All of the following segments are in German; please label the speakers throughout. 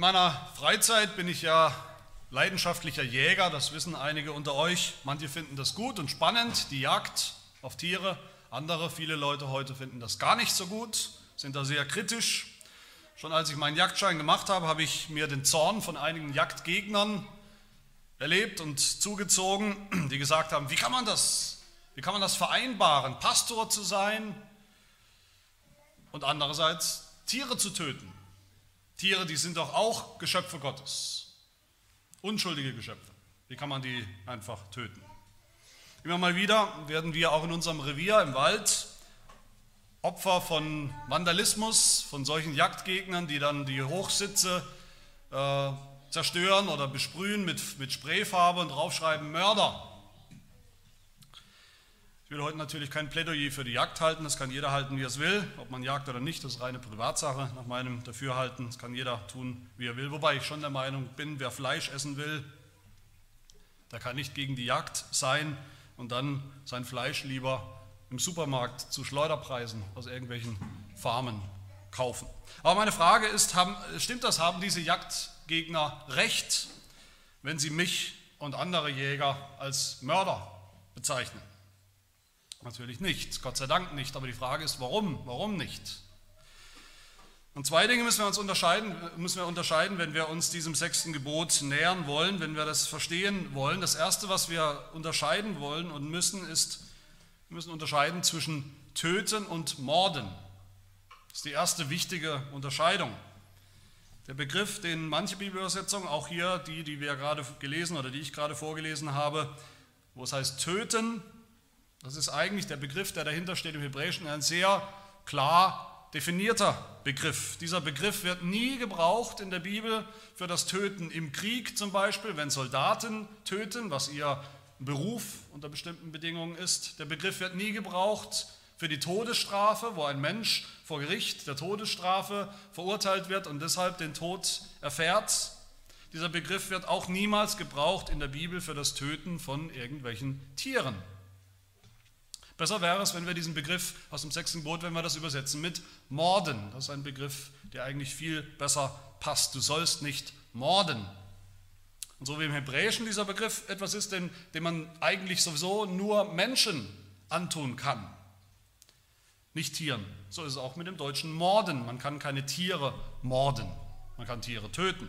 Speaker 1: In meiner Freizeit bin ich ja leidenschaftlicher Jäger, das wissen einige unter euch. Manche finden das gut und spannend, die Jagd auf Tiere. Andere, viele Leute heute finden das gar nicht so gut, sind da sehr kritisch. Schon als ich meinen Jagdschein gemacht habe, habe ich mir den Zorn von einigen Jagdgegnern erlebt und zugezogen, die gesagt haben, wie kann man das, wie kann man das vereinbaren, Pastor zu sein und andererseits Tiere zu töten. Tiere, die sind doch auch Geschöpfe Gottes. Unschuldige Geschöpfe. Wie kann man die einfach töten? Immer mal wieder werden wir auch in unserem Revier im Wald Opfer von Vandalismus, von solchen Jagdgegnern, die dann die Hochsitze äh, zerstören oder besprühen mit, mit Sprayfarbe und draufschreiben Mörder. Ich will heute natürlich kein Plädoyer für die Jagd halten, das kann jeder halten, wie er es will, ob man jagt oder nicht, das ist reine Privatsache nach meinem Dafürhalten, das kann jeder tun, wie er will, wobei ich schon der Meinung bin, wer Fleisch essen will, der kann nicht gegen die Jagd sein und dann sein Fleisch lieber im Supermarkt zu Schleuderpreisen aus irgendwelchen Farmen kaufen. Aber meine Frage ist, haben, stimmt das, haben diese Jagdgegner recht, wenn sie mich und andere Jäger als Mörder bezeichnen? Natürlich nicht, Gott sei Dank nicht, aber die Frage ist, warum? Warum nicht? Und zwei Dinge müssen wir uns unterscheiden, müssen wir unterscheiden, wenn wir uns diesem sechsten Gebot nähern wollen, wenn wir das verstehen wollen. Das erste, was wir unterscheiden wollen und müssen, ist, wir müssen unterscheiden zwischen töten und morden. Das ist die erste wichtige Unterscheidung. Der Begriff, den manche Bibelübersetzungen, auch hier die, die wir gerade gelesen oder die ich gerade vorgelesen habe, wo es heißt töten, das ist eigentlich der Begriff, der dahinter steht im Hebräischen, ein sehr klar definierter Begriff. Dieser Begriff wird nie gebraucht in der Bibel für das Töten im Krieg zum Beispiel, wenn Soldaten töten, was ihr Beruf unter bestimmten Bedingungen ist. Der Begriff wird nie gebraucht für die Todesstrafe, wo ein Mensch vor Gericht der Todesstrafe verurteilt wird und deshalb den Tod erfährt. Dieser Begriff wird auch niemals gebraucht in der Bibel für das Töten von irgendwelchen Tieren. Besser wäre es, wenn wir diesen Begriff aus dem sechsten Gebot, wenn wir das übersetzen mit Morden. Das ist ein Begriff, der eigentlich viel besser passt. Du sollst nicht morden. Und so wie im Hebräischen dieser Begriff etwas ist, den, den man eigentlich sowieso nur Menschen antun kann, nicht Tieren. So ist es auch mit dem deutschen Morden. Man kann keine Tiere morden. Man kann Tiere töten.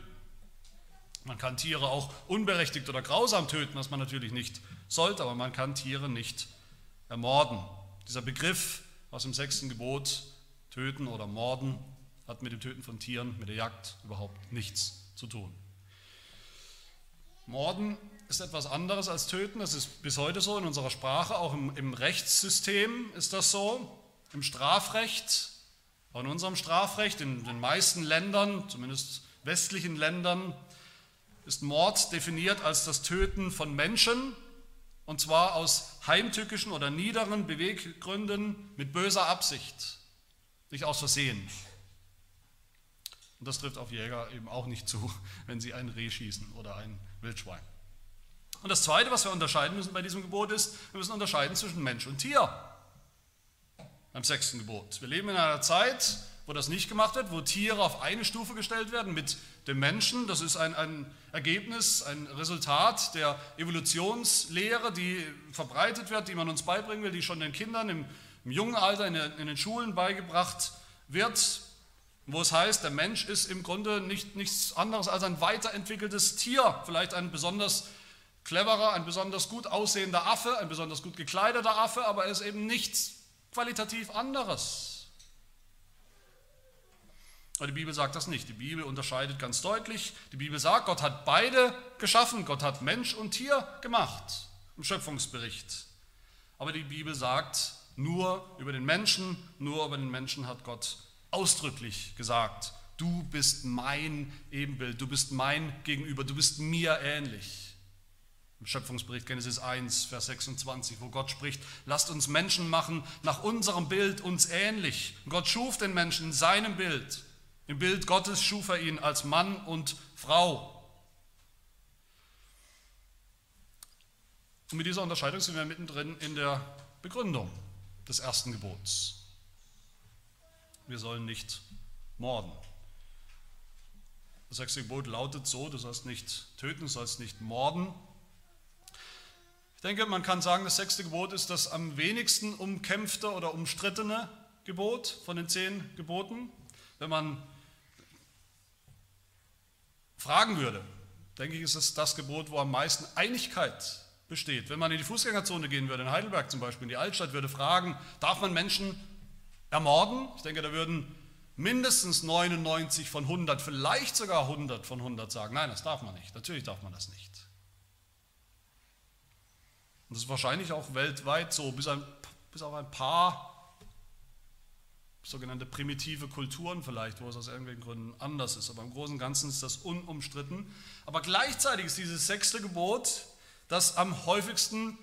Speaker 1: Man kann Tiere auch unberechtigt oder grausam töten, was man natürlich nicht sollte, aber man kann Tiere nicht ermorden. Dieser Begriff aus dem sechsten Gebot, töten oder morden, hat mit dem Töten von Tieren, mit der Jagd überhaupt nichts zu tun. Morden ist etwas anderes als töten, das ist bis heute so in unserer Sprache, auch im, im Rechtssystem ist das so, im Strafrecht, auch in unserem Strafrecht, in den meisten Ländern, zumindest westlichen Ländern, ist Mord definiert als das Töten von Menschen, und zwar aus heimtückischen oder niederen Beweggründen mit böser Absicht, nicht aus Versehen. Und das trifft auf Jäger eben auch nicht zu, wenn sie ein Reh schießen oder ein Wildschwein. Und das Zweite, was wir unterscheiden müssen bei diesem Gebot ist, wir müssen unterscheiden zwischen Mensch und Tier. Beim sechsten Gebot. Wir leben in einer Zeit, wo das nicht gemacht wird, wo Tiere auf eine Stufe gestellt werden mit dem Menschen. Das ist ein, ein Ergebnis, ein Resultat der Evolutionslehre, die verbreitet wird, die man uns beibringen will, die schon den Kindern im, im jungen Alter in, in, den Schulen beigebracht wird, wo es heißt, der Mensch ist im Grunde nicht, nichts anderes als ein weiterentwickeltes Tier, vielleicht ein besonders cleverer, ein besonders gut aussehender Affe, ein besonders gut gekleideter Affe, aber er ist eben nichts qualitativ anderes. Aber die Bibel sagt das nicht. Die Bibel unterscheidet ganz deutlich. Die Bibel sagt, Gott hat beide geschaffen. Gott hat Mensch und Tier gemacht im Schöpfungsbericht. Aber die Bibel sagt, nur über den Menschen, nur über den Menschen hat Gott ausdrücklich gesagt, du bist mein Ebenbild, du bist mein Gegenüber, du bist mir ähnlich. Im Schöpfungsbericht Genesis 1, Vers 26, wo Gott spricht, lasst uns Menschen machen nach unserem Bild, uns ähnlich. Gott schuf den Menschen in seinem Bild. Im Bild Gottes schuf er ihn als Mann und Frau. Und mit dieser Unterscheidung sind wir mittendrin in der Begründung des ersten Gebots. Wir sollen nicht morden. Das sechste Gebot lautet so, du sollst nicht töten, du sollst nicht morden. Ich denke, man kann sagen, das sechste Gebot ist das am wenigsten umkämpfte oder umstrittene Gebot von den zehn Geboten. Wenn man fragen würde, denke ich, ist es das Gebot, wo am meisten Einigkeit besteht. Wenn man in die Fußgängerzone gehen würde, in Heidelberg zum Beispiel, in die Altstadt, würde fragen, darf man Menschen ermorden? Ich denke, da würden mindestens 99 von 100, vielleicht sogar 100 von 100 sagen, nein, das darf man nicht. Natürlich darf man das nicht. Und das ist wahrscheinlich auch weltweit so, bis, ein, bis auf ein paar sogenannte primitive Kulturen vielleicht, wo es aus irgendwelchen Gründen anders ist. Aber im Großen und Ganzen ist das unumstritten. Aber gleichzeitig ist dieses sechste Gebot das am häufigsten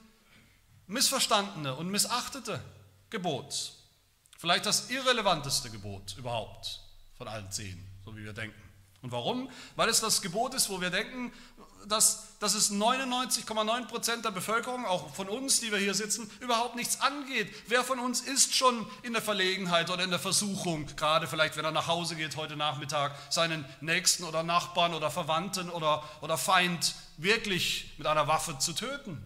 Speaker 1: missverstandene und missachtete Gebot. Vielleicht das irrelevanteste Gebot überhaupt von allen zehn, so wie wir denken. Und warum? Weil es das Gebot ist, wo wir denken, dass, dass es 99,9 Prozent der Bevölkerung, auch von uns, die wir hier sitzen, überhaupt nichts angeht. Wer von uns ist schon in der Verlegenheit oder in der Versuchung, gerade vielleicht, wenn er nach Hause geht heute Nachmittag, seinen Nächsten oder Nachbarn oder Verwandten oder, oder Feind wirklich mit einer Waffe zu töten?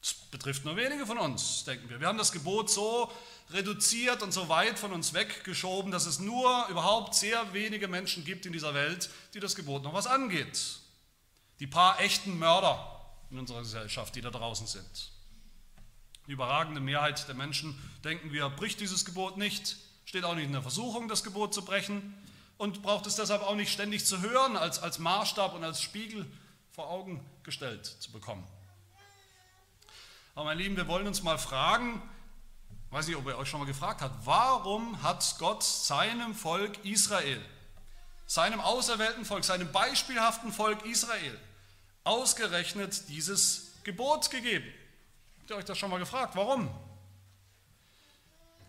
Speaker 1: Das betrifft nur wenige von uns, denken wir. Wir haben das Gebot so reduziert und so weit von uns weggeschoben, dass es nur überhaupt sehr wenige Menschen gibt in dieser Welt, die das Gebot noch was angeht. Die paar echten Mörder in unserer Gesellschaft, die da draußen sind. Die überragende Mehrheit der Menschen, denken wir, bricht dieses Gebot nicht, steht auch nicht in der Versuchung, das Gebot zu brechen und braucht es deshalb auch nicht ständig zu hören, als, als Maßstab und als Spiegel vor Augen gestellt zu bekommen. Aber meine Lieben, wir wollen uns mal fragen, weiß nicht, ob ihr euch schon mal gefragt habt, warum hat Gott seinem Volk Israel seinem auserwählten Volk, seinem beispielhaften Volk Israel, ausgerechnet dieses Gebot gegeben. Habt ihr euch das schon mal gefragt? Warum?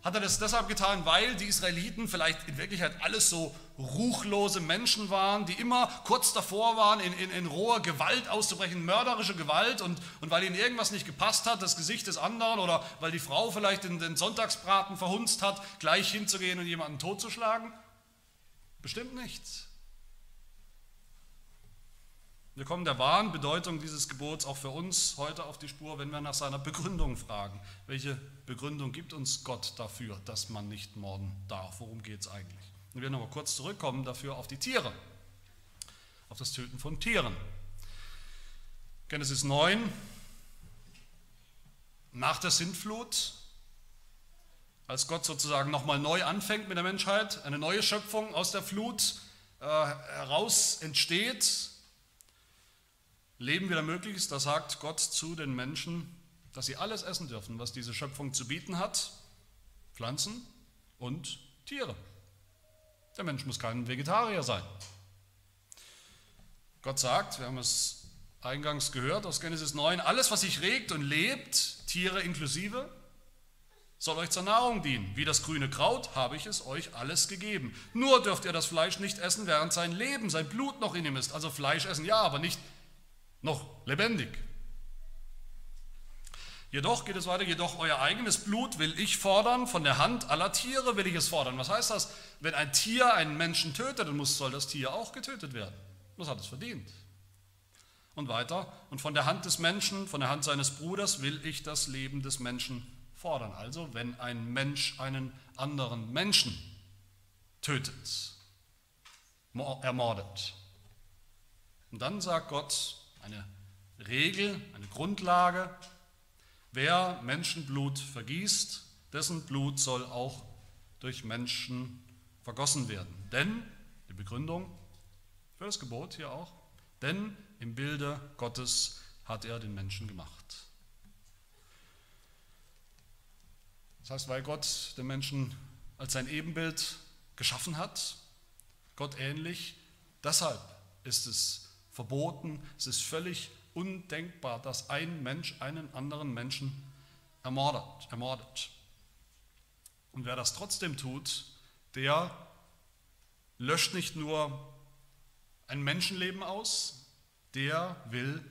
Speaker 1: Hat er das deshalb getan, weil die Israeliten vielleicht in Wirklichkeit alles so ruchlose Menschen waren, die immer kurz davor waren, in, in, in roher Gewalt auszubrechen, mörderische Gewalt und, und weil ihnen irgendwas nicht gepasst hat, das Gesicht des anderen oder weil die Frau vielleicht in den Sonntagsbraten verhunzt hat, gleich hinzugehen und jemanden totzuschlagen? Bestimmt nichts. Wir kommen der wahren Bedeutung dieses Gebots auch für uns heute auf die Spur, wenn wir nach seiner Begründung fragen. Welche Begründung gibt uns Gott dafür, dass man nicht morden darf? Worum geht es eigentlich? Und wir nochmal kurz zurückkommen dafür auf die Tiere, auf das Töten von Tieren. Genesis 9, nach der Sintflut als Gott sozusagen nochmal neu anfängt mit der Menschheit, eine neue Schöpfung aus der Flut äh, heraus entsteht, Leben wieder möglich ist, da sagt Gott zu den Menschen, dass sie alles essen dürfen, was diese Schöpfung zu bieten hat, Pflanzen und Tiere. Der Mensch muss kein Vegetarier sein. Gott sagt, wir haben es eingangs gehört aus Genesis 9, alles, was sich regt und lebt, Tiere inklusive, soll euch zur Nahrung dienen. Wie das grüne Kraut habe ich es euch alles gegeben. Nur dürft ihr das Fleisch nicht essen, während sein Leben, sein Blut noch in ihm ist. Also Fleisch essen ja, aber nicht noch lebendig. Jedoch geht es weiter, jedoch euer eigenes Blut will ich fordern, von der Hand aller Tiere will ich es fordern. Was heißt das? Wenn ein Tier einen Menschen tötet, dann muss, soll das Tier auch getötet werden. Das hat es verdient. Und weiter, und von der Hand des Menschen, von der Hand seines Bruders will ich das Leben des Menschen fordern. Also wenn ein Mensch einen anderen Menschen tötet, ermordet. Und dann sagt Gott eine Regel, eine Grundlage, wer Menschenblut vergießt, dessen Blut soll auch durch Menschen vergossen werden. Denn, die Begründung für das Gebot hier auch, denn im Bilde Gottes hat er den Menschen gemacht. Das heißt, weil Gott den Menschen als sein Ebenbild geschaffen hat, Gott ähnlich, deshalb ist es verboten, es ist völlig undenkbar, dass ein Mensch einen anderen Menschen ermordet. ermordet. Und wer das trotzdem tut, der löscht nicht nur ein Menschenleben aus, der will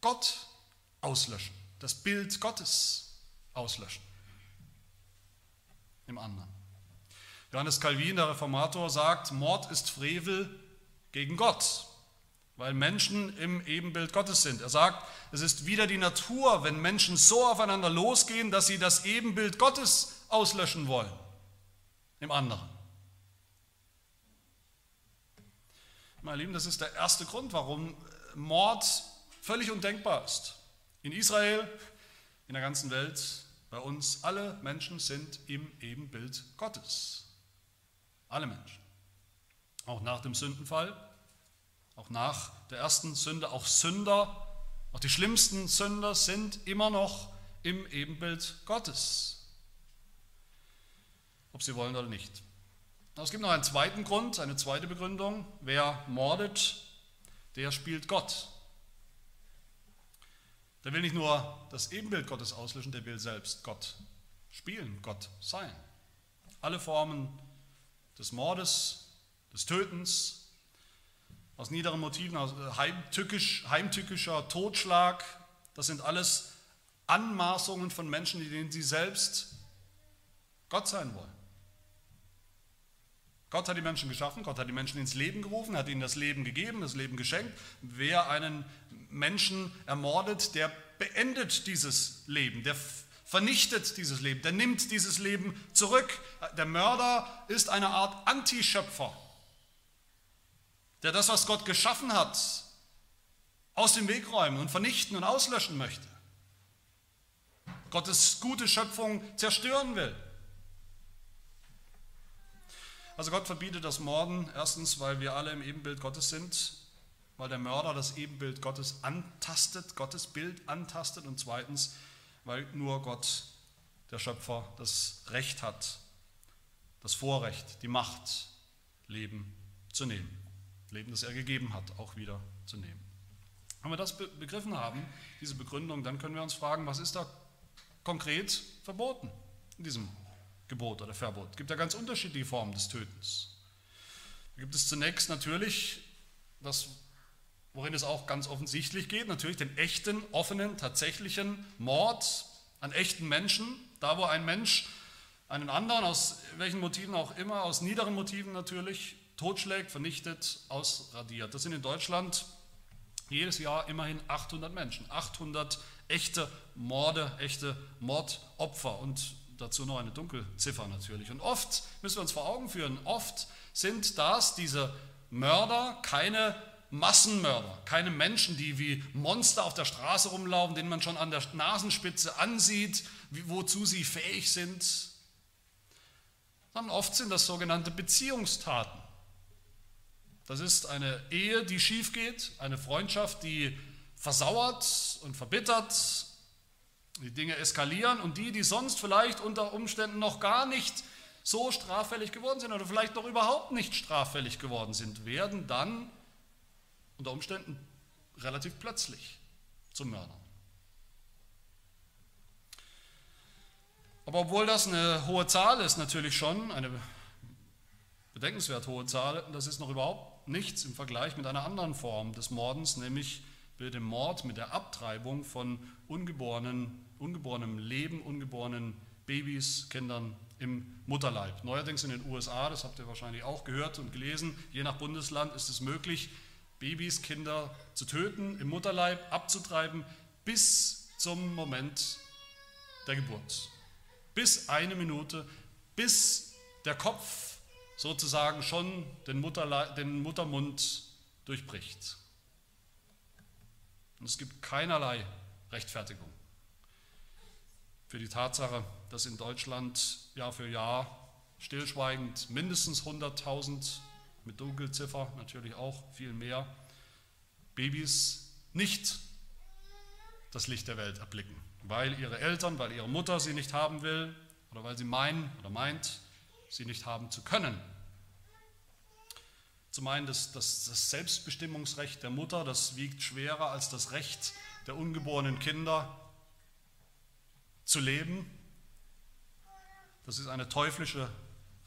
Speaker 1: Gott auslöschen, das Bild Gottes auslöschen im anderen. Johannes Calvin, der Reformator, sagt, Mord ist Frevel gegen Gott, weil Menschen im Ebenbild Gottes sind. Er sagt, es ist wieder die Natur, wenn Menschen so aufeinander losgehen, dass sie das Ebenbild Gottes auslöschen wollen im anderen. Meine Lieben, das ist der erste Grund, warum Mord völlig undenkbar ist. In Israel, in der ganzen Welt, bei uns, alle Menschen sind im Ebenbild Gottes. Alle Menschen. Auch nach dem Sündenfall, auch nach der ersten Sünde, auch Sünder, auch die schlimmsten Sünder sind immer noch im Ebenbild Gottes. Ob sie wollen oder nicht. Es gibt noch einen zweiten Grund, eine zweite Begründung. Wer mordet, der spielt Gott. Der will nicht nur das Ebenbild Gottes auslöschen, der will selbst Gott spielen, Gott sein. Alle Formen des Mordes, des Tötens, aus niederen Motiven, aus heimtückisch, heimtückischer Totschlag, das sind alles Anmaßungen von Menschen, denen sie selbst Gott sein wollen. Gott hat die Menschen geschaffen, Gott hat die Menschen ins Leben gerufen, hat ihnen das Leben gegeben, das Leben geschenkt. Wer einen Menschen ermordet, der beendet dieses Leben, der vernichtet dieses Leben, der nimmt dieses Leben zurück. Der Mörder ist eine Art Antischöpfer, der das, was Gott geschaffen hat, aus dem Weg räumen und vernichten und auslöschen möchte. Gottes gute Schöpfung zerstören will. Also Gott verbietet das Morden, erstens, weil wir alle im Ebenbild Gottes sind, weil der Mörder das Ebenbild Gottes antastet, Gottes Bild antastet und zweitens, weil nur Gott, der Schöpfer, das Recht hat, das Vorrecht, die Macht, Leben zu nehmen. Leben, das er gegeben hat, auch wieder zu nehmen. Wenn wir das begriffen haben, diese Begründung, dann können wir uns fragen, was ist da konkret verboten in diesem Gebot oder Verbot? Es gibt ja ganz unterschiedliche Formen des Tötens. Da gibt es zunächst natürlich das worin es auch ganz offensichtlich geht, natürlich den echten, offenen, tatsächlichen Mord an echten Menschen, da wo ein Mensch einen anderen, aus welchen Motiven auch immer, aus niederen Motiven natürlich, totschlägt, vernichtet, ausradiert. Das sind in Deutschland jedes Jahr immerhin 800 Menschen, 800 echte Morde, echte Mordopfer und dazu noch eine Dunkelziffer natürlich. Und oft müssen wir uns vor Augen führen, oft sind das, diese Mörder, keine Massenmörder, keine Menschen, die wie Monster auf der Straße rumlaufen, denen man schon an der Nasenspitze ansieht, wozu sie fähig sind, sondern oft sind das sogenannte Beziehungstaten. Das ist eine Ehe, die schief geht, eine Freundschaft, die versauert und verbittert, die Dinge eskalieren und die, die sonst vielleicht unter Umständen noch gar nicht so straffällig geworden sind oder vielleicht noch überhaupt nicht straffällig geworden sind, werden dann unter Umständen relativ plötzlich zum Mörder. Aber obwohl das eine hohe Zahl ist, natürlich schon, eine bedenkenswert hohe Zahl, das ist noch überhaupt nichts im Vergleich mit einer anderen Form des Mordens, nämlich mit dem Mord, mit der Abtreibung von ungeborenen, ungeborenem Leben, ungeborenen Babys, Kindern im Mutterleib. Neuerdings in den USA, das habt ihr wahrscheinlich auch gehört und gelesen, je nach Bundesland ist es möglich, Babys, Kinder zu töten, im Mutterleib abzutreiben, bis zum Moment der Geburt. Bis eine Minute, bis der Kopf sozusagen schon den, den Muttermund durchbricht. Und es gibt keinerlei Rechtfertigung für die Tatsache, dass in Deutschland Jahr für Jahr stillschweigend mindestens 100.000 mit Dunkelziffer natürlich auch viel mehr, Babys nicht das Licht der Welt erblicken, weil ihre Eltern, weil ihre Mutter sie nicht haben will oder weil sie meinen oder meint, sie nicht haben zu können. Zu meinen, dass, dass das Selbstbestimmungsrecht der Mutter, das wiegt schwerer als das Recht der ungeborenen Kinder zu leben, das ist eine teuflische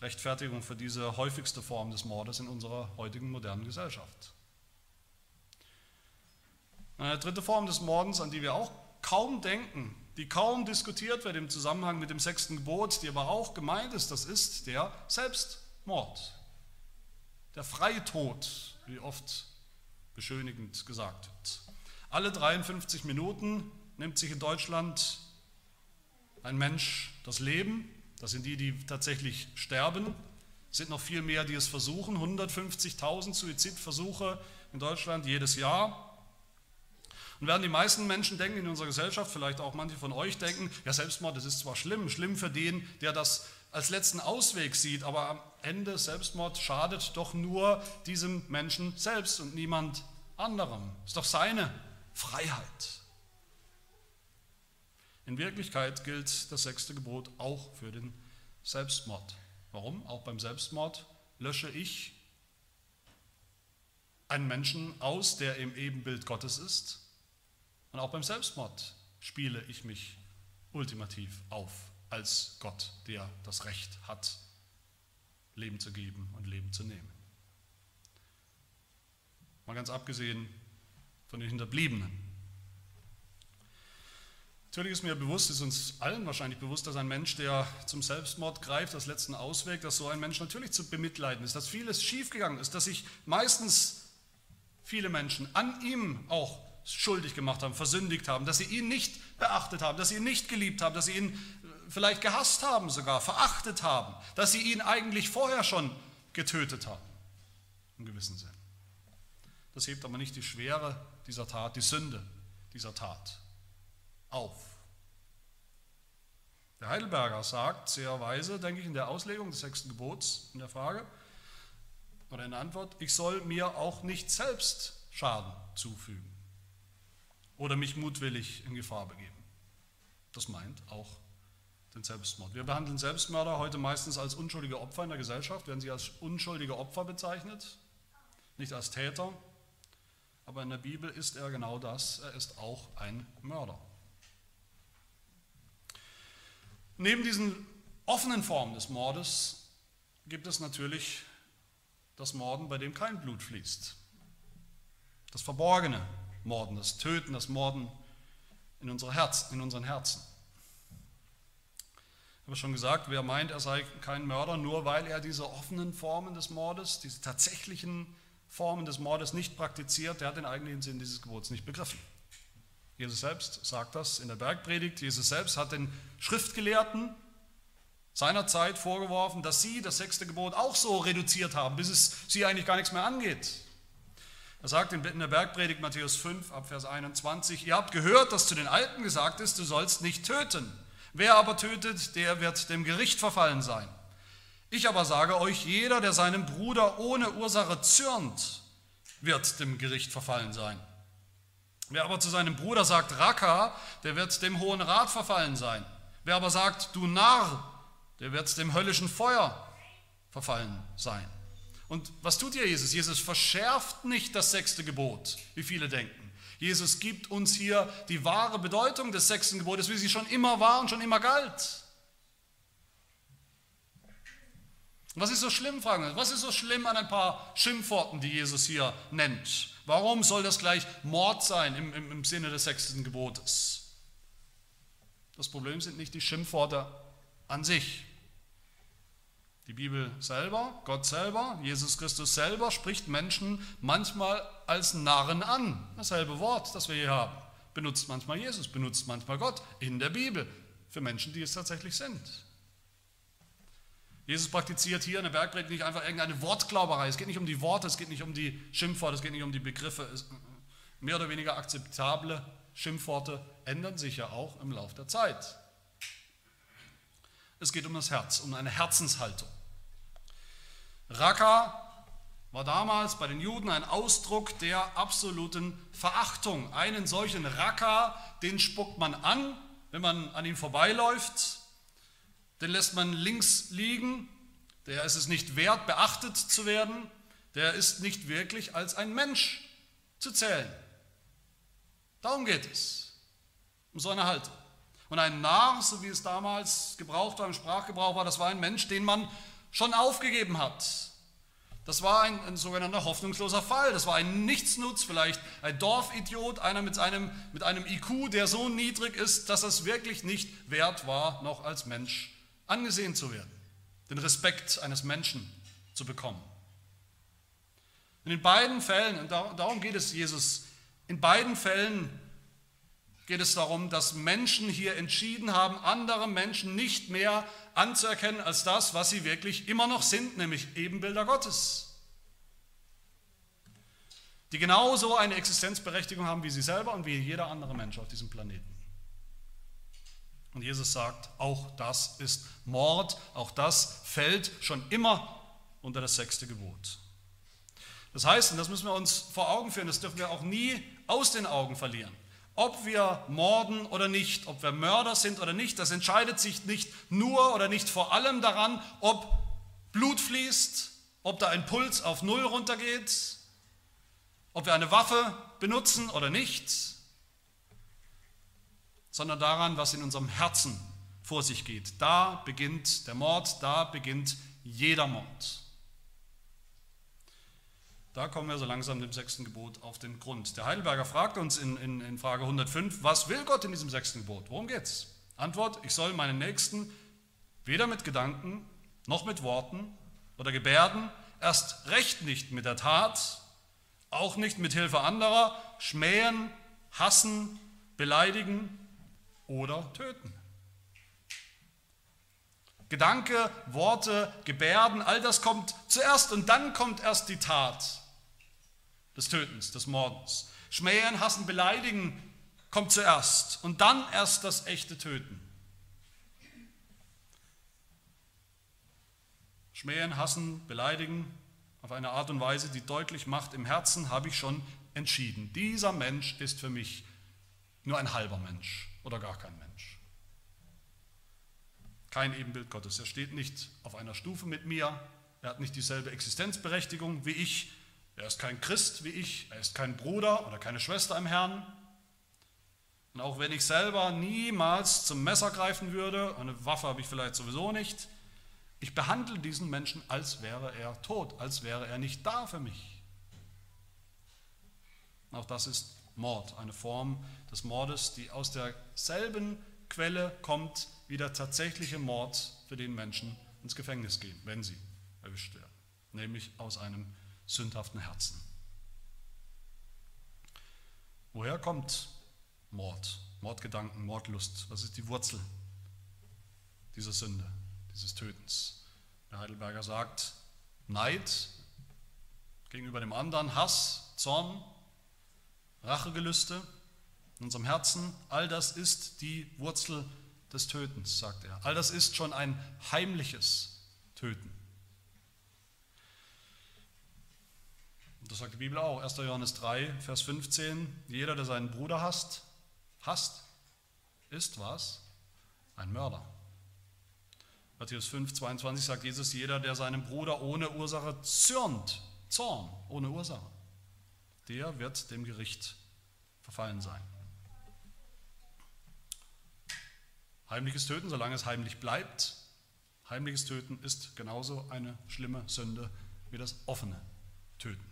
Speaker 1: Rechtfertigung für diese häufigste Form des Mordes in unserer heutigen modernen Gesellschaft. Eine dritte Form des Mordens, an die wir auch kaum denken die kaum diskutiert wird im Zusammenhang mit dem sechsten Gebot, die aber auch gemeint ist, das ist der Selbstmord, der Freitod, wie oft beschönigend gesagt wird. Alle 53 Minuten nimmt sich in Deutschland ein Mensch das Leben. Das sind die, die tatsächlich sterben. Es sind noch viel mehr, die es versuchen. 150.000 Suizidversuche in Deutschland jedes Jahr. Und werden die meisten Menschen denken in unserer Gesellschaft, vielleicht auch manche von euch denken, ja Selbstmord, das ist zwar schlimm, schlimm für den, der das als letzten Ausweg sieht, aber am Ende Selbstmord schadet doch nur diesem Menschen selbst und niemand anderem. Ist doch seine Freiheit. In Wirklichkeit gilt das sechste Gebot auch für den Selbstmord. Warum? Auch beim Selbstmord lösche ich einen Menschen aus, der im Ebenbild Gottes ist. Und auch beim Selbstmord spiele ich mich ultimativ auf als Gott, der das Recht hat, Leben zu geben und Leben zu nehmen. Mal ganz abgesehen von den Hinterbliebenen. Natürlich ist mir bewusst, ist uns allen wahrscheinlich bewusst, dass ein Mensch, der zum Selbstmord greift, als letzten Ausweg, dass so ein Mensch natürlich zu bemitleiden ist, dass vieles schiefgegangen ist, dass sich meistens viele Menschen an ihm auch schuldig gemacht haben, versündigt haben, dass sie ihn nicht beachtet haben, dass sie ihn nicht geliebt haben, dass sie ihn äh, vielleicht gehasst haben sogar, verachtet haben, dass sie ihn eigentlich vorher schon getötet haben, im gewissen Sinn. Das hebt aber nicht die Schwere dieser Tat, die Sünde dieser Tat auf. Der Heidelberger sagt sehr weise, denke ich, in der Auslegung des sechsten Gebots, in der Frage oder in der Antwort, ich soll mir auch nicht selbst Schaden zufügen oder mich mutwillig in Gefahr begeben. Das meint auch den Selbstmord. Wir behandeln Selbstmörder heute meistens als unschuldige Opfer in der Gesellschaft, werden sie als unschuldige Opfer bezeichnet, nicht als Täter, aber in der Bibel ist er genau das, er ist auch ein Mörder. Neben diesen offenen Formen des Mordes gibt es natürlich das Morden, bei dem kein Blut fließt. Das verborgene Morden, das Töten, das Morden in, unsere Herzen, in unseren Herzen. Ich habe schon gesagt, wer meint, er sei kein Mörder, nur weil er diese offenen Formen des Mordes, diese tatsächlichen Formen des Mordes nicht praktiziert, der hat den eigentlichen Sinn dieses Gebots nicht begriffen. Jesus selbst sagt das in der Bergpredigt. Jesus selbst hat den Schriftgelehrten seiner Zeit vorgeworfen, dass sie das sechste Gebot auch so reduziert haben, bis es sie eigentlich gar nichts mehr angeht. Er sagt in der Bergpredigt Matthäus 5 ab Vers 21, ihr habt gehört, dass zu den Alten gesagt ist, du sollst nicht töten. Wer aber tötet, der wird dem Gericht verfallen sein. Ich aber sage euch, jeder, der seinem Bruder ohne Ursache zürnt, wird dem Gericht verfallen sein. Wer aber zu seinem Bruder sagt, Raka, der wird dem Hohen Rat verfallen sein. Wer aber sagt, du Narr, der wird dem höllischen Feuer verfallen sein. Und was tut hier Jesus? Jesus verschärft nicht das sechste Gebot, wie viele denken. Jesus gibt uns hier die wahre Bedeutung des sechsten Gebotes, wie sie schon immer war und schon immer galt. Was ist so schlimm, fragen wir. Was ist so schlimm an ein paar Schimpfworten, die Jesus hier nennt? Warum soll das gleich Mord sein im, im, im Sinne des sechsten Gebotes? Das Problem sind nicht die Schimpfworte an sich. Die Bibel selber, Gott selber, Jesus Christus selber spricht Menschen manchmal als Narren an. Dasselbe Wort, das wir hier haben. Benutzt manchmal Jesus, benutzt manchmal Gott in der Bibel für Menschen, die es tatsächlich sind. Jesus praktiziert hier in der Bergpredigt nicht einfach irgendeine Wortglauberei. Es geht nicht um die Worte, es geht nicht um die Schimpfworte, es geht nicht um die Begriffe. Mehr oder weniger akzeptable Schimpfworte ändern sich ja auch im Laufe der Zeit. Es geht um das Herz, um eine Herzenshaltung. Raka war damals bei den Juden ein Ausdruck der absoluten Verachtung. Einen solchen Raka, den spuckt man an, wenn man an ihm vorbeiläuft den lässt man links liegen, der ist es nicht wert, beachtet zu werden, der ist nicht wirklich als ein Mensch zu zählen. Darum geht es, um so eine Haltung. Und ein Narr, so wie es damals gebraucht war, im Sprachgebrauch war, das war ein Mensch, den man schon aufgegeben hat. Das war ein, ein, sogenannter hoffnungsloser Fall. Das war ein Nichtsnutz, vielleicht ein Dorfidiot, einer mit einem, mit einem IQ, der so niedrig ist, dass es wirklich nicht wert war, noch als Mensch angesehen zu werden, den Respekt eines Menschen zu bekommen. In beiden Fällen, und darum geht es Jesus, in beiden Fällen geht es darum, dass Menschen hier entschieden haben, andere Menschen nicht mehr anzuerkennen als das, was sie wirklich immer noch sind, nämlich Ebenbilder Gottes. Die genauso eine Existenzberechtigung haben wie sie selber und wie jeder andere Mensch auf diesem Planeten. Und Jesus sagt, auch das ist Mord, auch das fällt schon immer unter das sechste Gebot. Das heißt, und das müssen wir uns vor Augen führen, das dürfen wir auch nie aus den Augen verlieren. Ob wir morden oder nicht, ob wir Mörder sind oder nicht, das entscheidet sich nicht nur oder nicht vor allem daran, ob Blut fließt, ob da ein Puls auf Null runtergeht, ob wir eine Waffe benutzen oder nicht, sondern daran, was in unserem Herzen vor sich geht. Da beginnt der Mord, da beginnt jeder Mord. Da kommen wir so langsam dem sechsten Gebot auf den Grund. Der Heidelberger fragt uns in, in, in Frage 105, was will Gott in diesem sechsten Gebot? Worum geht's? Antwort, ich soll meinen Nächsten weder mit Gedanken noch mit Worten oder Gebärden, erst recht nicht mit der Tat, auch nicht mit Hilfe anderer, schmähen, hassen, beleidigen oder töten. Gedanke, Worte, Gebärden, all das kommt zuerst und dann kommt erst die Tat des Tötens, des Mordens. Schmähen, hassen, beleidigen kommt zuerst und dann erst das echte Töten. Schmähen, hassen, beleidigen auf eine Art und Weise, die deutlich macht, im Herzen habe ich schon entschieden, dieser Mensch ist für mich nur ein halber Mensch oder gar kein Mensch. Kein Ebenbild Gottes. Er steht nicht auf einer Stufe mit mir, er hat nicht dieselbe Existenzberechtigung wie ich, er ist kein Christ wie ich, er ist kein Bruder oder keine Schwester im Herrn. Und auch wenn ich selber niemals zum Messer greifen würde, eine Waffe habe ich vielleicht sowieso nicht, ich behandle diesen Menschen, als wäre er tot, als wäre er nicht da für mich. Auch das ist Mord, eine Form des Mordes, die aus derselben Quelle kommt wie der tatsächliche Mord, für den Menschen ins Gefängnis gehen, wenn sie erwischt werden, nämlich aus einem sündhaften Herzen. Woher kommt Mord, Mordgedanken, Mordlust? Was ist die Wurzel dieser Sünde, dieses Tötens? Der Heidelberger sagt, Neid gegenüber dem anderen, Hass, Zorn, Rachegelüste in unserem Herzen, all das ist die Wurzel des Tötens, sagt er. All das ist schon ein heimliches Töten. Das sagt die Bibel auch, 1. Johannes 3, Vers 15, jeder, der seinen Bruder hasst, hasst, ist was? Ein Mörder. Matthäus 5, 22 sagt Jesus, jeder, der seinem Bruder ohne Ursache zürnt, Zorn, ohne Ursache, der wird dem Gericht verfallen sein. Heimliches Töten, solange es heimlich bleibt, heimliches Töten ist genauso eine schlimme Sünde wie das offene Töten.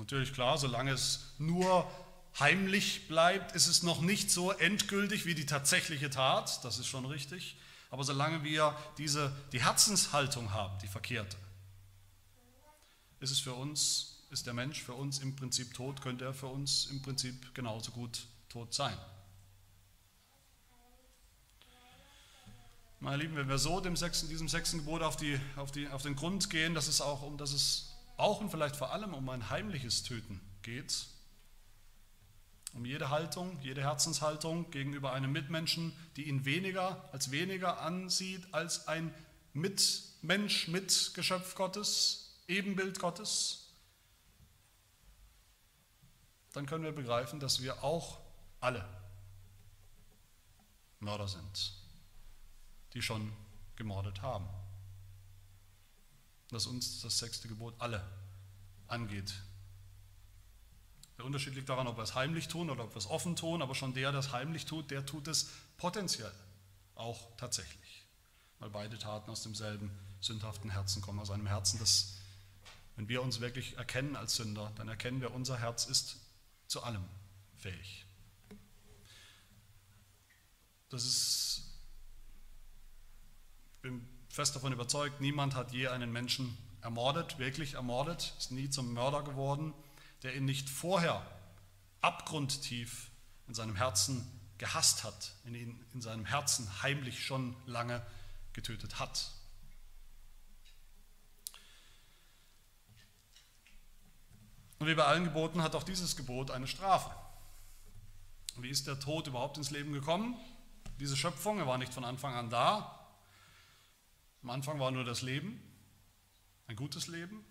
Speaker 1: Natürlich klar, solange es nur heimlich bleibt, ist es noch nicht so endgültig wie die tatsächliche Tat, das ist schon richtig. Aber solange wir diese, die Herzenshaltung haben, die verkehrte, ist es für uns, ist der Mensch für uns im Prinzip tot, könnte er für uns im Prinzip genauso gut tot sein. Meine Lieben, wenn wir so dem sechsten, diesem sechsten Gebot auf, die, auf, die, auf den Grund gehen, dass es auch um dass es auch und vielleicht vor allem um ein heimliches Töten geht, um jede Haltung, jede Herzenshaltung gegenüber einem Mitmenschen, die ihn weniger als weniger ansieht als ein Mitmensch, Mitgeschöpf Gottes, Ebenbild Gottes, dann können wir begreifen, dass wir auch alle Mörder sind, die schon gemordet haben dass uns das sechste Gebot alle angeht. Der Unterschied liegt daran, ob wir es heimlich tun oder ob wir es offen tun, aber schon der, der es heimlich tut, der tut es potenziell auch tatsächlich, weil beide Taten aus demselben sündhaften Herzen kommen, aus einem Herzen, das Wenn wir uns wirklich erkennen als Sünder, dann erkennen wir, unser Herz ist zu allem fähig. Das ist, ich bin fest davon überzeugt, niemand hat je einen Menschen ermordet, wirklich ermordet, ist nie zum Mörder geworden, der ihn nicht vorher abgrundtief in seinem Herzen gehasst hat, in ihn in seinem Herzen heimlich schon lange getötet hat. Und wie bei allen Geboten hat auch dieses Gebot eine Strafe. Wie ist der Tod überhaupt ins Leben gekommen? Diese Schöpfung, er war nicht von Anfang an da. Am Anfang war nur das Leben, ein gutes Leben.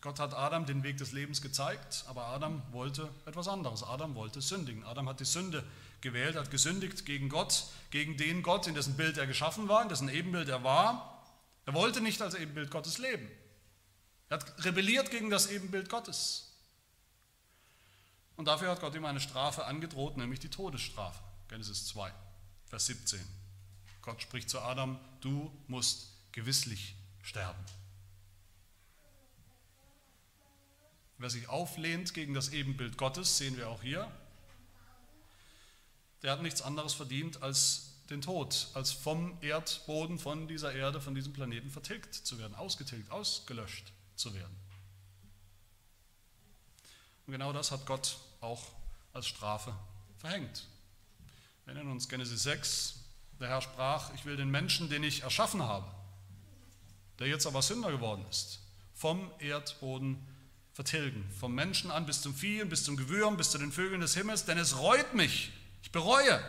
Speaker 1: Gott hat Adam den Weg des Lebens gezeigt, aber Adam wollte etwas anderes. Adam wollte sündigen. Adam hat die Sünde gewählt, hat gesündigt gegen Gott, gegen den Gott, in dessen Bild er geschaffen war, in dessen Ebenbild er war. Er wollte nicht als Ebenbild Gottes leben. Er hat rebelliert gegen das Ebenbild Gottes. Und dafür hat Gott ihm eine Strafe angedroht, nämlich die Todesstrafe. Genesis 2, Vers 17. Gott spricht zu Adam, du musst gewisslich sterben. Wer sich auflehnt gegen das Ebenbild Gottes, sehen wir auch hier, der hat nichts anderes verdient als den Tod, als vom Erdboden, von dieser Erde, von diesem Planeten vertilgt zu werden, ausgetilgt, ausgelöscht zu werden. Und genau das hat Gott auch als Strafe verhängt. Wir erinnern uns Genesis 6, der Herr sprach, ich will den Menschen, den ich erschaffen habe, der jetzt aber Sünder geworden ist, vom Erdboden vertilgen. Vom Menschen an bis zum Vieh und bis zum Gewürm, bis zu den Vögeln des Himmels, denn es reut mich. Ich bereue,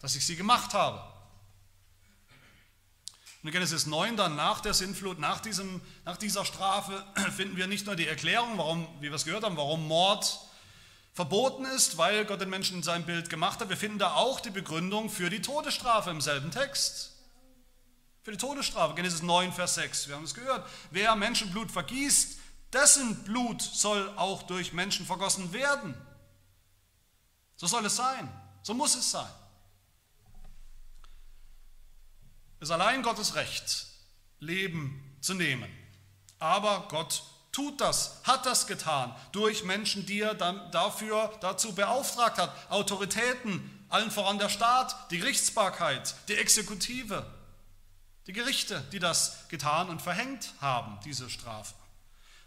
Speaker 1: dass ich sie gemacht habe. Und in Genesis 9, dann nach der Sintflut, nach, diesem, nach dieser Strafe, finden wir nicht nur die Erklärung, warum, wie wir es gehört haben, warum Mord verboten ist, weil Gott den Menschen in seinem Bild gemacht hat. Wir finden da auch die Begründung für die Todesstrafe im selben Text. Für die Todesstrafe, Genesis 9, Vers 6. Wir haben es gehört. Wer Menschenblut vergießt, dessen Blut soll auch durch Menschen vergossen werden. So soll es sein. So muss es sein. Es ist allein Gottes Recht, Leben zu nehmen. Aber Gott tut das, hat das getan durch Menschen, die er dann dafür dazu beauftragt hat. Autoritäten, allen voran der Staat, die Gerichtsbarkeit, die Exekutive, die Gerichte, die das getan und verhängt haben, diese Strafe.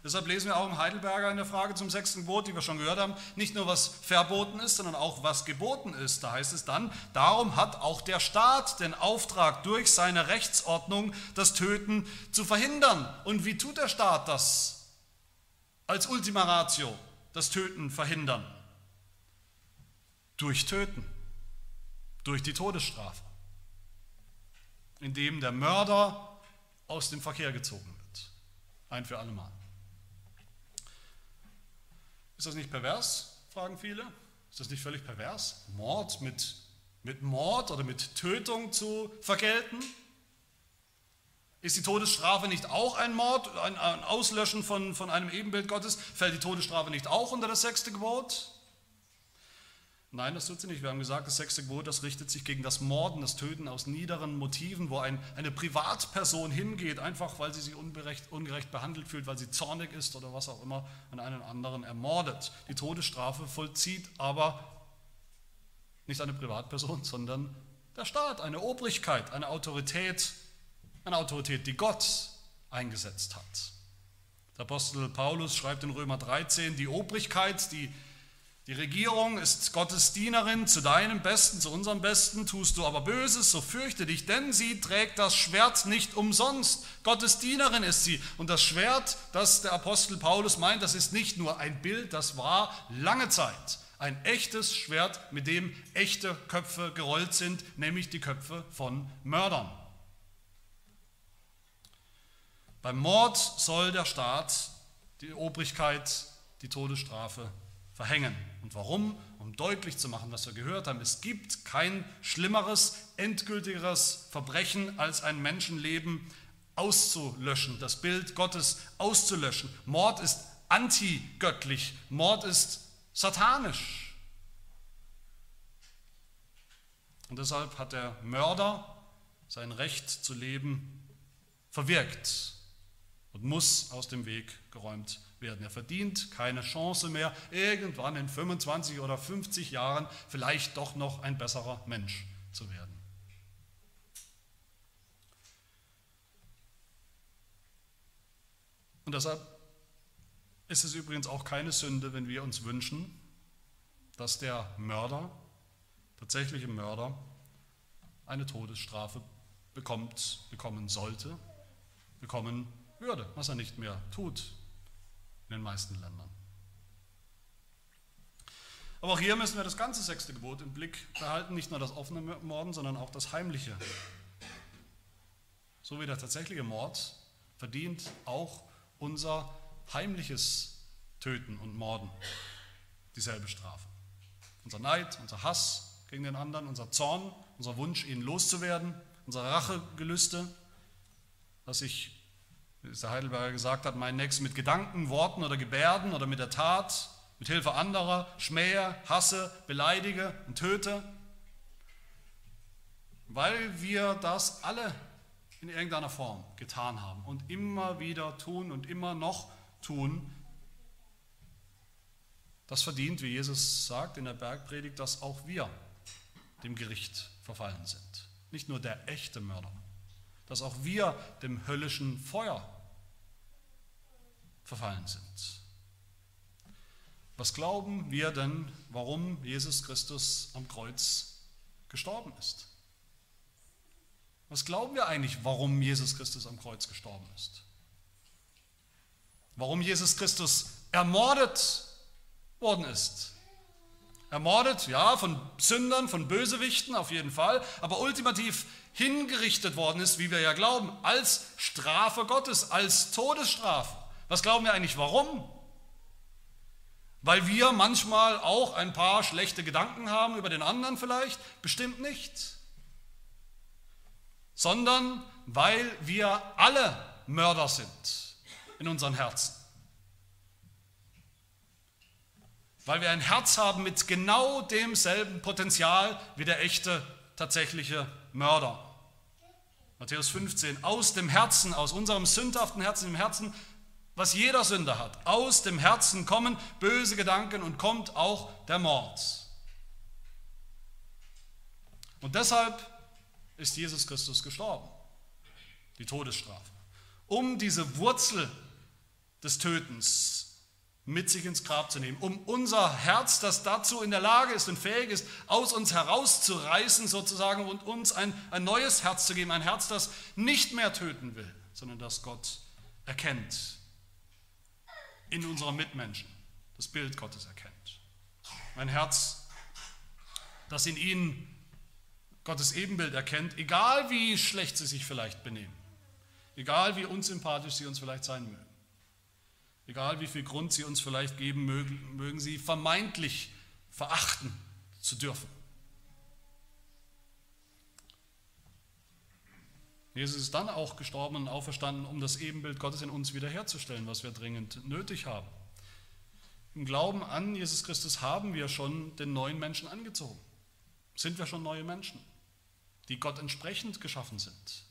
Speaker 1: Deshalb lesen wir auch im Heidelberger in der Frage zum sechsten Gebot, die wir schon gehört haben, nicht nur was verboten ist, sondern auch was geboten ist. Da heißt es dann, darum hat auch der Staat den Auftrag durch seine Rechtsordnung, das Töten zu verhindern. Und wie tut der Staat das? als Ultima Ratio das Töten verhindern? Durch Töten, durch die Todesstrafe, indem der Mörder aus dem Verkehr gezogen wird, ein für alle Mal. Ist das nicht pervers, fragen viele? Ist das nicht völlig pervers, Mord mit, mit Mord oder mit Tötung zu vergelten? Ist die Todesstrafe nicht auch ein Mord, ein, ein Auslöschen von, von einem Ebenbild Gottes? Fällt die Todesstrafe nicht auch unter das sechste Gebot? Nein, das tut sie nicht. Wir haben gesagt, das sechste Gebot, das richtet sich gegen das Morden, das Töten aus niederen Motiven, wo ein, eine Privatperson hingeht, einfach weil sie sich ungerecht, ungerecht behandelt fühlt, weil sie zornig ist oder was auch immer, an einen anderen ermordet. Die Todesstrafe vollzieht aber nicht eine Privatperson, sondern der Staat, eine Obrigkeit, eine Autorität, eine Autorität, die Gott eingesetzt hat. Der Apostel Paulus schreibt in Römer 13, die Obrigkeit, die, die Regierung ist Gottes Dienerin, zu deinem Besten, zu unserem Besten, tust du aber Böses, so fürchte dich, denn sie trägt das Schwert nicht umsonst. Gottes Dienerin ist sie. Und das Schwert, das der Apostel Paulus meint, das ist nicht nur ein Bild, das war lange Zeit ein echtes Schwert, mit dem echte Köpfe gerollt sind, nämlich die Köpfe von Mördern. Beim Mord soll der Staat, die Obrigkeit, die Todesstrafe verhängen. Und warum? Um deutlich zu machen, was wir gehört haben. Es gibt kein schlimmeres, endgültigeres Verbrechen, als ein Menschenleben auszulöschen, das Bild Gottes auszulöschen. Mord ist antigöttlich, Mord ist satanisch. Und deshalb hat der Mörder sein Recht zu leben verwirkt und muss aus dem Weg geräumt werden. Er verdient keine Chance mehr, irgendwann in 25 oder 50 Jahren vielleicht doch noch ein besserer Mensch zu werden. Und deshalb ist es übrigens auch keine Sünde, wenn wir uns wünschen, dass der Mörder, tatsächliche Mörder, eine Todesstrafe bekommt, bekommen sollte, bekommen würde, was er nicht mehr tut in den meisten Ländern. Aber auch hier müssen wir das ganze sechste Gebot im Blick behalten, nicht nur das offene Morden, sondern auch das heimliche. So wie der tatsächliche Mord verdient auch unser heimliches Töten und Morden dieselbe Strafe. Unser Neid, unser Hass gegen den anderen, unser Zorn, unser Wunsch, ihn loszuwerden, unsere Rachegelüste, dass ich, wie es der Heidelberger gesagt hat, meinen Nächsten mit Gedanken, Worten oder Gebärden oder mit der Tat, mit Hilfe anderer schmähe, hasse, beleidige und töte, weil wir das alle in irgendeiner Form getan haben und immer wieder tun und immer noch tun, das verdient, wie Jesus sagt in der Bergpredigt, dass auch wir dem Gericht verfallen sind. Nicht nur der echte Mörder, dass auch wir dem höllischen Feuer verfallen sind. Was glauben wir denn, warum Jesus Christus am Kreuz gestorben ist? Was glauben wir eigentlich, warum Jesus Christus am Kreuz gestorben ist? Warum Jesus Christus ermordet worden ist? Ermordet, ja, von Sündern, von Bösewichten auf jeden Fall, aber ultimativ hingerichtet worden ist, wie wir ja glauben, als Strafe Gottes, als Todesstrafe. Was glauben wir eigentlich, warum? Weil wir manchmal auch ein paar schlechte Gedanken haben über den anderen vielleicht? Bestimmt nicht sondern weil wir alle Mörder sind in unseren Herzen. Weil wir ein Herz haben mit genau demselben Potenzial wie der echte, tatsächliche Mörder. Matthäus 15, aus dem Herzen, aus unserem sündhaften Herzen, im Herzen, was jeder Sünder hat, aus dem Herzen kommen böse Gedanken und kommt auch der Mord. Und deshalb ist Jesus Christus gestorben, die Todesstrafe, um diese Wurzel des Tötens mit sich ins Grab zu nehmen, um unser Herz, das dazu in der Lage ist und fähig ist, aus uns herauszureißen sozusagen und uns ein, ein neues Herz zu geben, ein Herz, das nicht mehr töten will, sondern das Gott erkennt in unseren Mitmenschen, das Bild Gottes erkennt. Ein Herz, das in ihnen Gottes Ebenbild erkennt, egal wie schlecht sie sich vielleicht benehmen, egal wie unsympathisch sie uns vielleicht sein mögen, egal wie viel Grund sie uns vielleicht geben mögen, mögen sie vermeintlich verachten zu dürfen. Jesus ist dann auch gestorben und auferstanden, um das Ebenbild Gottes in uns wiederherzustellen, was wir dringend nötig haben. Im Glauben an Jesus Christus haben wir schon den neuen Menschen angezogen. Sind wir schon neue Menschen? die Gott entsprechend geschaffen sind,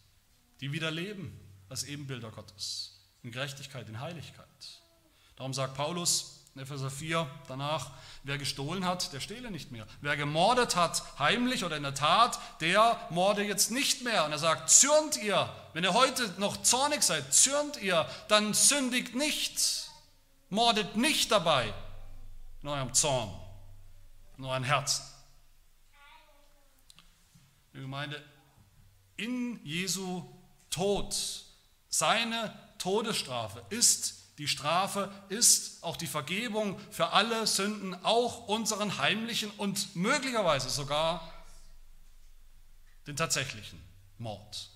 Speaker 1: die wieder leben als Ebenbilder Gottes, in Gerechtigkeit, in Heiligkeit. Darum sagt Paulus in Epheser 4 danach, wer gestohlen hat, der stehle nicht mehr. Wer gemordet hat, heimlich oder in der Tat, der morde jetzt nicht mehr. Und er sagt, zürnt ihr, wenn ihr heute noch zornig seid, zürnt ihr, dann sündigt nicht, mordet nicht dabei in eurem Zorn, in eurem Herzen. Die Gemeinde, in Jesu Tod, seine Todesstrafe ist die Strafe, ist auch die Vergebung für alle Sünden, auch unseren heimlichen und möglicherweise sogar den tatsächlichen Mord.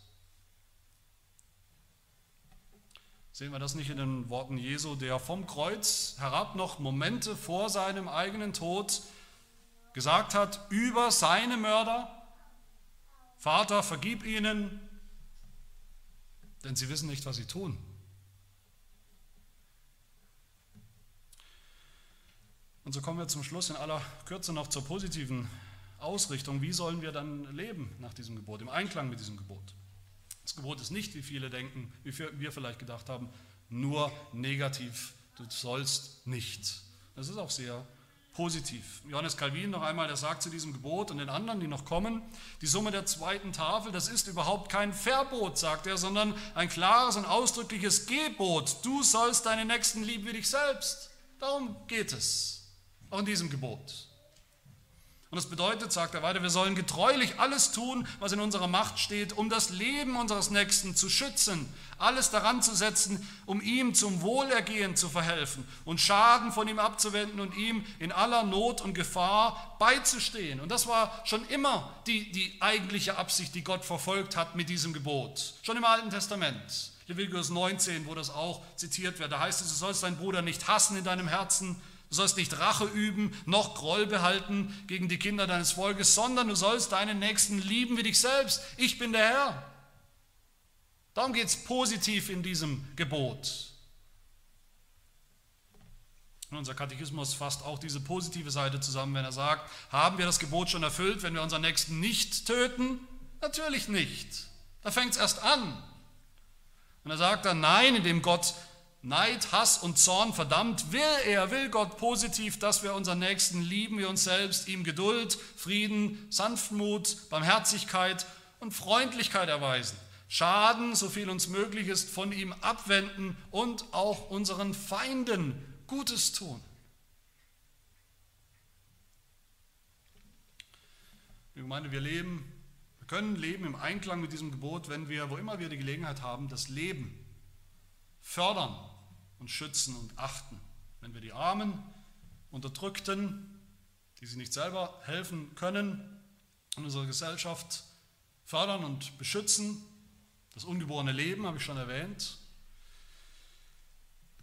Speaker 1: Sehen wir das nicht in den Worten Jesu, der vom Kreuz herab noch Momente vor seinem eigenen Tod gesagt hat über seine Mörder, Vater, vergib ihnen, denn sie wissen nicht, was sie tun. Und so kommen wir zum Schluss in aller Kürze noch zur positiven Ausrichtung. Wie sollen wir dann leben nach diesem Gebot, im Einklang mit diesem Gebot? Das Gebot ist nicht, wie viele denken, wie wir vielleicht gedacht haben, nur negativ. Du sollst nicht. Das ist auch sehr positiv. Johannes Calvin noch einmal, der sagt zu diesem Gebot und den anderen, die noch kommen, die Summe der zweiten Tafel, das ist überhaupt kein Verbot, sagt er, sondern ein klares und ausdrückliches Gebot. Du sollst deine Nächsten lieben wie dich selbst. Darum geht es, auch in diesem Gebot. Und das bedeutet, sagt er weiter, wir sollen getreulich alles tun, was in unserer Macht steht, um das Leben unseres Nächsten zu schützen, alles daran zu setzen, um ihm zum Wohlergehen zu verhelfen und Schaden von ihm abzuwenden und ihm in aller Not und Gefahr beizustehen. Und das war schon immer die, die eigentliche Absicht, die Gott verfolgt hat mit diesem Gebot, schon im Alten Testament. Leviticus 19, wo das auch zitiert wird, da heißt es, du sollst deinen Bruder nicht hassen in deinem Herzen, Du sollst nicht Rache üben, noch Groll behalten gegen die Kinder deines Volkes, sondern du sollst deinen Nächsten lieben wie dich selbst. Ich bin der Herr. Darum geht es positiv in diesem Gebot. Und unser Katechismus fasst auch diese positive Seite zusammen, wenn er sagt, haben wir das Gebot schon erfüllt, wenn wir unseren Nächsten nicht töten? Natürlich nicht. Da fängt es erst an. Und er sagt dann, nein, indem Gott Neid, Hass und Zorn verdammt, will er, will Gott positiv, dass wir unseren Nächsten lieben wie uns selbst, ihm Geduld, Frieden, Sanftmut, Barmherzigkeit und Freundlichkeit erweisen, Schaden, so viel uns möglich ist, von ihm abwenden und auch unseren Feinden Gutes tun. Ich meine, wir leben, wir können leben im Einklang mit diesem Gebot, wenn wir, wo immer wir die Gelegenheit haben, das Leben fördern und schützen und achten. Wenn wir die Armen, Unterdrückten, die sich nicht selber helfen können, in unserer Gesellschaft fördern und beschützen, das ungeborene Leben habe ich schon erwähnt,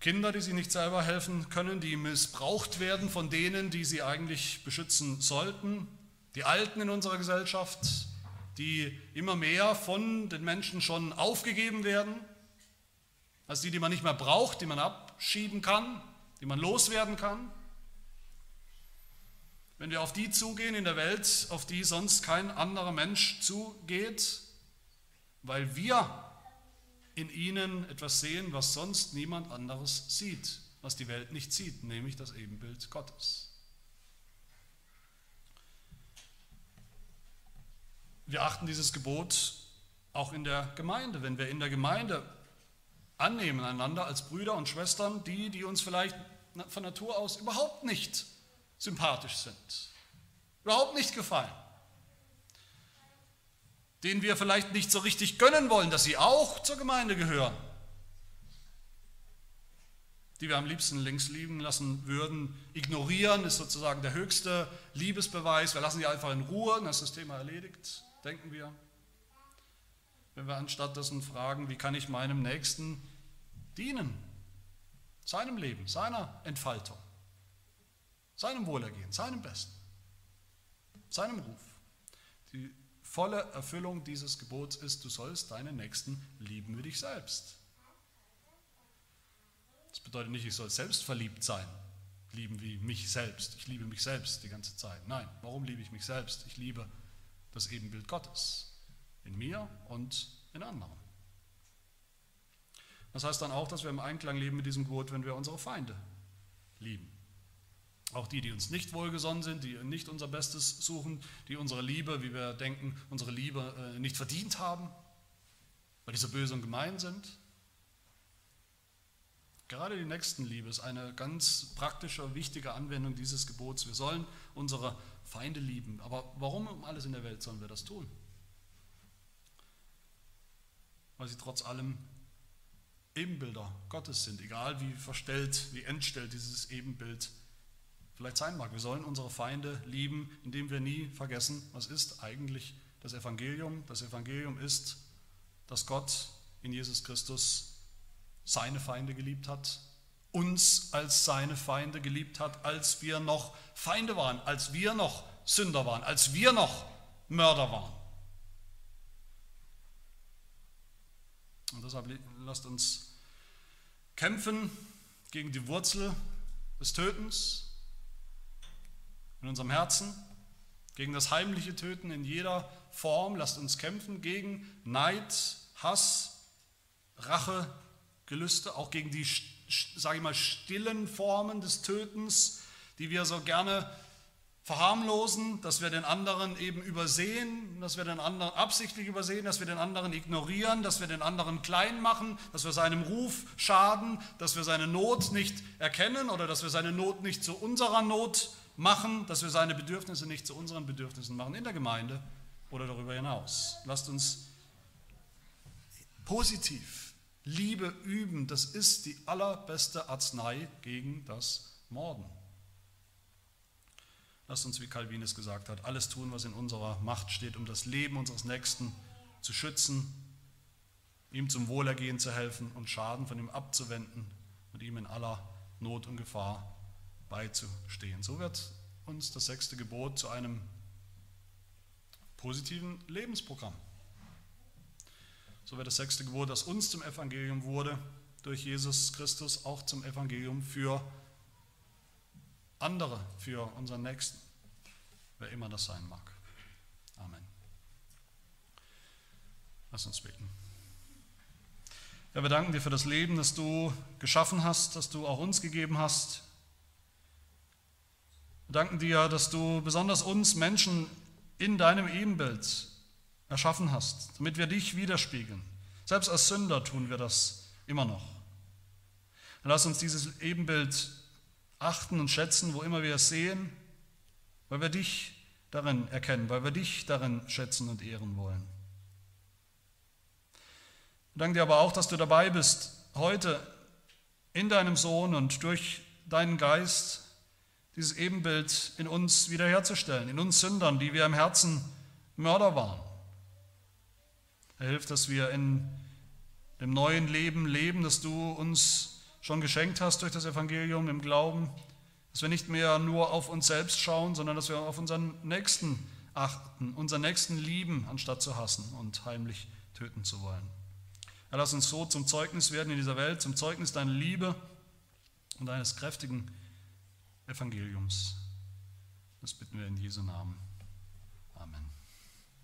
Speaker 1: Kinder, die sich nicht selber helfen können, die missbraucht werden von denen, die sie eigentlich beschützen sollten, die Alten in unserer Gesellschaft, die immer mehr von den Menschen schon aufgegeben werden, als die, die man nicht mehr braucht, die man abschieben kann, die man loswerden kann. Wenn wir auf die zugehen in der Welt, auf die sonst kein anderer Mensch zugeht, weil wir in ihnen etwas sehen, was sonst niemand anderes sieht, was die Welt nicht sieht, nämlich das Ebenbild Gottes. Wir achten dieses Gebot auch in der Gemeinde. Wenn wir in der Gemeinde annehmen einander als Brüder und Schwestern, die, die uns vielleicht von Natur aus überhaupt nicht sympathisch sind, überhaupt nicht gefallen, denen wir vielleicht nicht so richtig gönnen wollen, dass sie auch zur Gemeinde gehören, die wir am liebsten links lieben lassen würden. Ignorieren ist sozusagen der höchste Liebesbeweis. Wir lassen sie einfach in Ruhe, dann ist das Thema erledigt, denken wir wenn wir anstatt dessen fragen, wie kann ich meinem Nächsten dienen, seinem Leben, seiner Entfaltung, seinem Wohlergehen, seinem Besten, seinem Ruf. Die volle Erfüllung dieses Gebots ist, du sollst deinen Nächsten lieben wie dich selbst. Das bedeutet nicht, ich soll selbst verliebt sein, lieben wie mich selbst. Ich liebe mich selbst die ganze Zeit. Nein, warum liebe ich mich selbst? Ich liebe das Ebenbild Gottes in mir und in anderen. Das heißt dann auch, dass wir im Einklang leben mit diesem Gebot, wenn wir unsere Feinde lieben. Auch die, die uns nicht wohlgesonnen sind, die nicht unser Bestes suchen, die unsere Liebe, wie wir denken, unsere Liebe äh, nicht verdient haben, weil die so böse und gemein sind. Gerade die Nächstenliebe ist eine ganz praktische, wichtige Anwendung dieses Gebots. Wir sollen unsere Feinde lieben. Aber warum um alles in der Welt sollen wir das tun? weil sie trotz allem Ebenbilder Gottes sind, egal wie verstellt, wie entstellt dieses Ebenbild vielleicht sein mag. Wir sollen unsere Feinde lieben, indem wir nie vergessen, was ist eigentlich das Evangelium. Das Evangelium ist, dass Gott in Jesus Christus seine Feinde geliebt hat, uns als seine Feinde geliebt hat, als wir noch Feinde waren, als wir noch Sünder waren, als wir noch Mörder waren. Und deshalb lasst uns kämpfen gegen die Wurzel des Tötens in unserem Herzen, gegen das heimliche Töten in jeder Form. Lasst uns kämpfen gegen Neid, Hass, Rache, Gelüste, auch gegen die, sage ich mal, stillen Formen des Tötens, die wir so gerne verharmlosen, dass wir den anderen eben übersehen, dass wir den anderen absichtlich übersehen, dass wir den anderen ignorieren, dass wir den anderen klein machen, dass wir seinem Ruf schaden, dass wir seine Not nicht erkennen oder dass wir seine Not nicht zu unserer Not machen, dass wir seine Bedürfnisse nicht zu unseren Bedürfnissen machen in der Gemeinde oder darüber hinaus. Lasst uns positiv Liebe üben, das ist die allerbeste Arznei gegen das Morden. Lasst uns, wie Calvin es gesagt hat, alles tun, was in unserer Macht steht, um das Leben unseres Nächsten zu schützen, ihm zum Wohlergehen zu helfen und Schaden von ihm abzuwenden und ihm in aller Not und Gefahr beizustehen. So wird uns das sechste Gebot zu einem positiven Lebensprogramm. So wird das sechste Gebot, das uns zum Evangelium wurde, durch Jesus Christus auch zum Evangelium für andere, für unseren Nächsten, wer immer das sein mag. Amen. Lass uns beten. Herr, wir danken dir für das Leben, das du geschaffen hast, das du auch uns gegeben hast. Wir danken dir, dass du besonders uns Menschen in deinem Ebenbild erschaffen hast, damit wir dich widerspiegeln. Selbst als Sünder tun wir das immer noch. lass uns dieses Ebenbild achten und schätzen, wo immer wir es sehen, weil wir dich darin erkennen, weil wir dich darin schätzen und ehren wollen. Wir danken dir aber auch, dass du dabei bist, heute in deinem Sohn und durch deinen Geist dieses Ebenbild in uns wiederherzustellen, in uns Sündern, die wir im Herzen Mörder waren. Er hilft, dass wir in dem neuen Leben leben, das du uns schon geschenkt hast durch das Evangelium im Glauben, dass wir nicht mehr nur auf uns selbst schauen, sondern dass wir auf unseren Nächsten achten, unseren Nächsten lieben, anstatt zu hassen und heimlich töten zu wollen. Er lass uns so zum Zeugnis werden in dieser Welt, zum Zeugnis deiner Liebe und deines kräftigen Evangeliums. Das bitten wir in Jesu Namen. Amen.